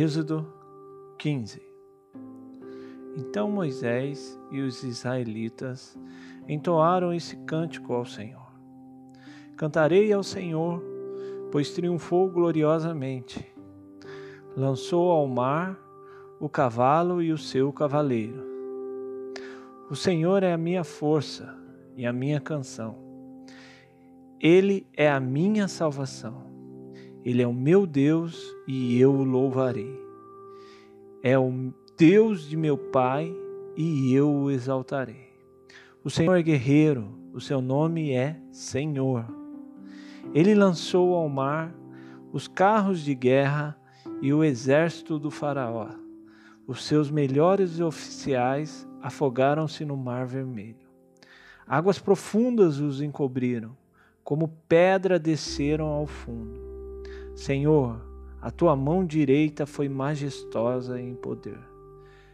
Êxodo 15 Então Moisés e os israelitas entoaram esse cântico ao Senhor. Cantarei ao Senhor, pois triunfou gloriosamente. Lançou ao mar o cavalo e o seu cavaleiro. O Senhor é a minha força e a minha canção. Ele é a minha salvação. Ele é o meu Deus e eu o louvarei. É o Deus de meu Pai e eu o exaltarei. O Senhor é guerreiro, o seu nome é Senhor. Ele lançou ao mar os carros de guerra e o exército do Faraó. Os seus melhores oficiais afogaram-se no Mar Vermelho. Águas profundas os encobriram, como pedra desceram ao fundo. Senhor, a tua mão direita foi majestosa em poder.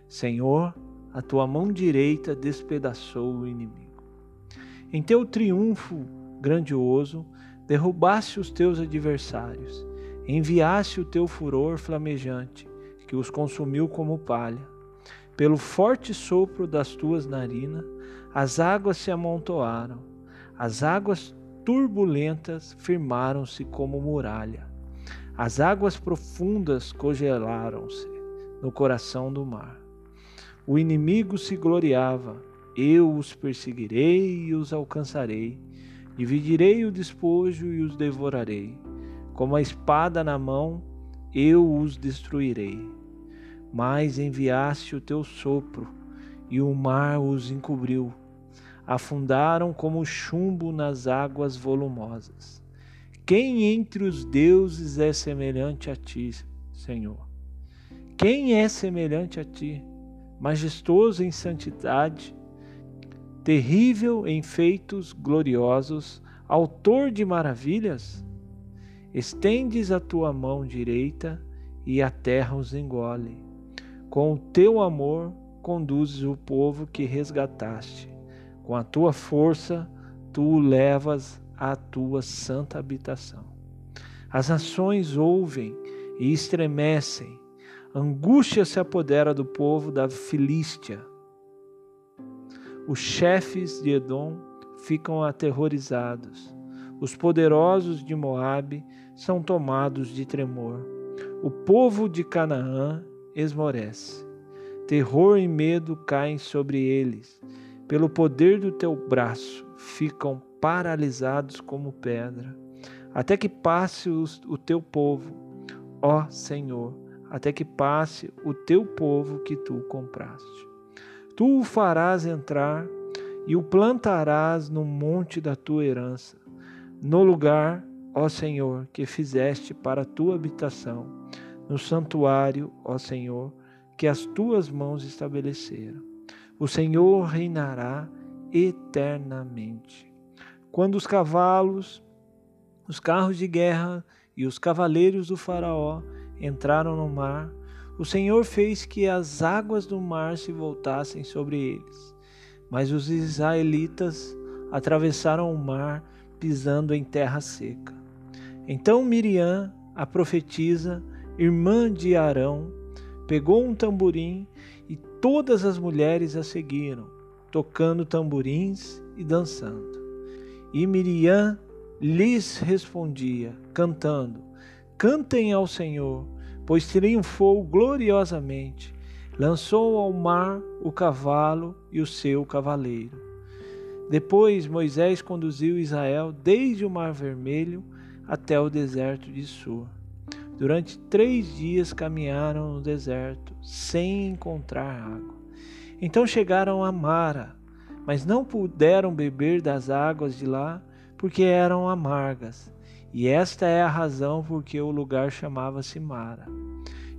Senhor, a tua mão direita despedaçou o inimigo. Em teu triunfo grandioso, derrubaste os teus adversários, enviaste o teu furor flamejante, que os consumiu como palha. Pelo forte sopro das tuas narinas, as águas se amontoaram, as águas turbulentas firmaram-se como muralha. As águas profundas congelaram-se no coração do mar. O inimigo se gloriava, eu os perseguirei e os alcançarei. Dividirei o despojo e os devorarei. Como a espada na mão, eu os destruirei. Mas enviaste o teu sopro, e o mar os encobriu. Afundaram como chumbo nas águas volumosas. Quem entre os deuses é semelhante a ti, Senhor? Quem é semelhante a ti? Majestoso em santidade, terrível em feitos gloriosos, autor de maravilhas? Estendes a tua mão direita e a terra os engole. Com o teu amor conduzes o povo que resgataste. Com a tua força tu o levas a tua santa habitação. As nações ouvem e estremecem, angústia se apodera do povo da Filístia. Os chefes de Edom ficam aterrorizados, os poderosos de Moabe são tomados de tremor. O povo de Canaã esmorece. Terror e medo caem sobre eles. Pelo poder do teu braço ficam paralisados como pedra, até que passe o teu povo, ó Senhor, até que passe o teu povo que tu compraste. Tu o farás entrar e o plantarás no monte da tua herança, no lugar, ó Senhor, que fizeste para a tua habitação, no santuário, ó Senhor, que as tuas mãos estabeleceram. O Senhor reinará eternamente. Quando os cavalos, os carros de guerra e os cavaleiros do Faraó entraram no mar, o Senhor fez que as águas do mar se voltassem sobre eles. Mas os israelitas atravessaram o mar pisando em terra seca. Então Miriam, a profetisa, irmã de Arão, pegou um tamborim e todas as mulheres a seguiram, tocando tamborins e dançando. E Miriam lhes respondia, cantando: Cantem ao Senhor, pois triunfou gloriosamente. Lançou ao mar o cavalo e o seu cavaleiro. Depois Moisés conduziu Israel desde o Mar Vermelho até o deserto de Sur. Durante três dias caminharam no deserto, sem encontrar água. Então chegaram a Mara, mas não puderam beber das águas de lá, porque eram amargas. E esta é a razão por que o lugar chamava-se Mara.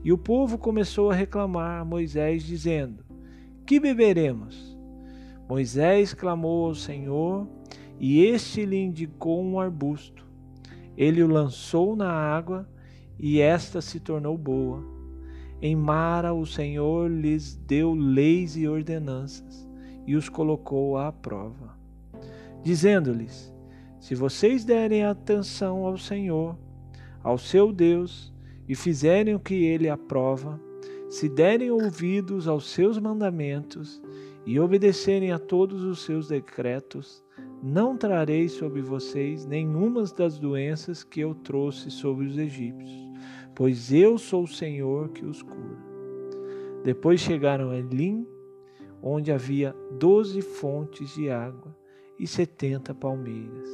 E o povo começou a reclamar a Moisés, dizendo: Que beberemos? Moisés clamou ao Senhor, e este lhe indicou um arbusto. Ele o lançou na água, e esta se tornou boa. Em Mara o Senhor lhes deu leis e ordenanças e os colocou à prova, dizendo-lhes: Se vocês derem atenção ao Senhor, ao seu Deus, e fizerem o que ele aprova, se derem ouvidos aos seus mandamentos e obedecerem a todos os seus decretos, não trarei sobre vocês nenhuma das doenças que eu trouxe sobre os egípcios, pois eu sou o Senhor que os cura. Depois chegaram a Elim, onde havia doze fontes de água e setenta palmeiras,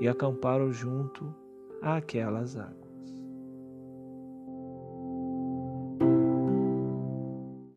e acamparam junto àquelas águas.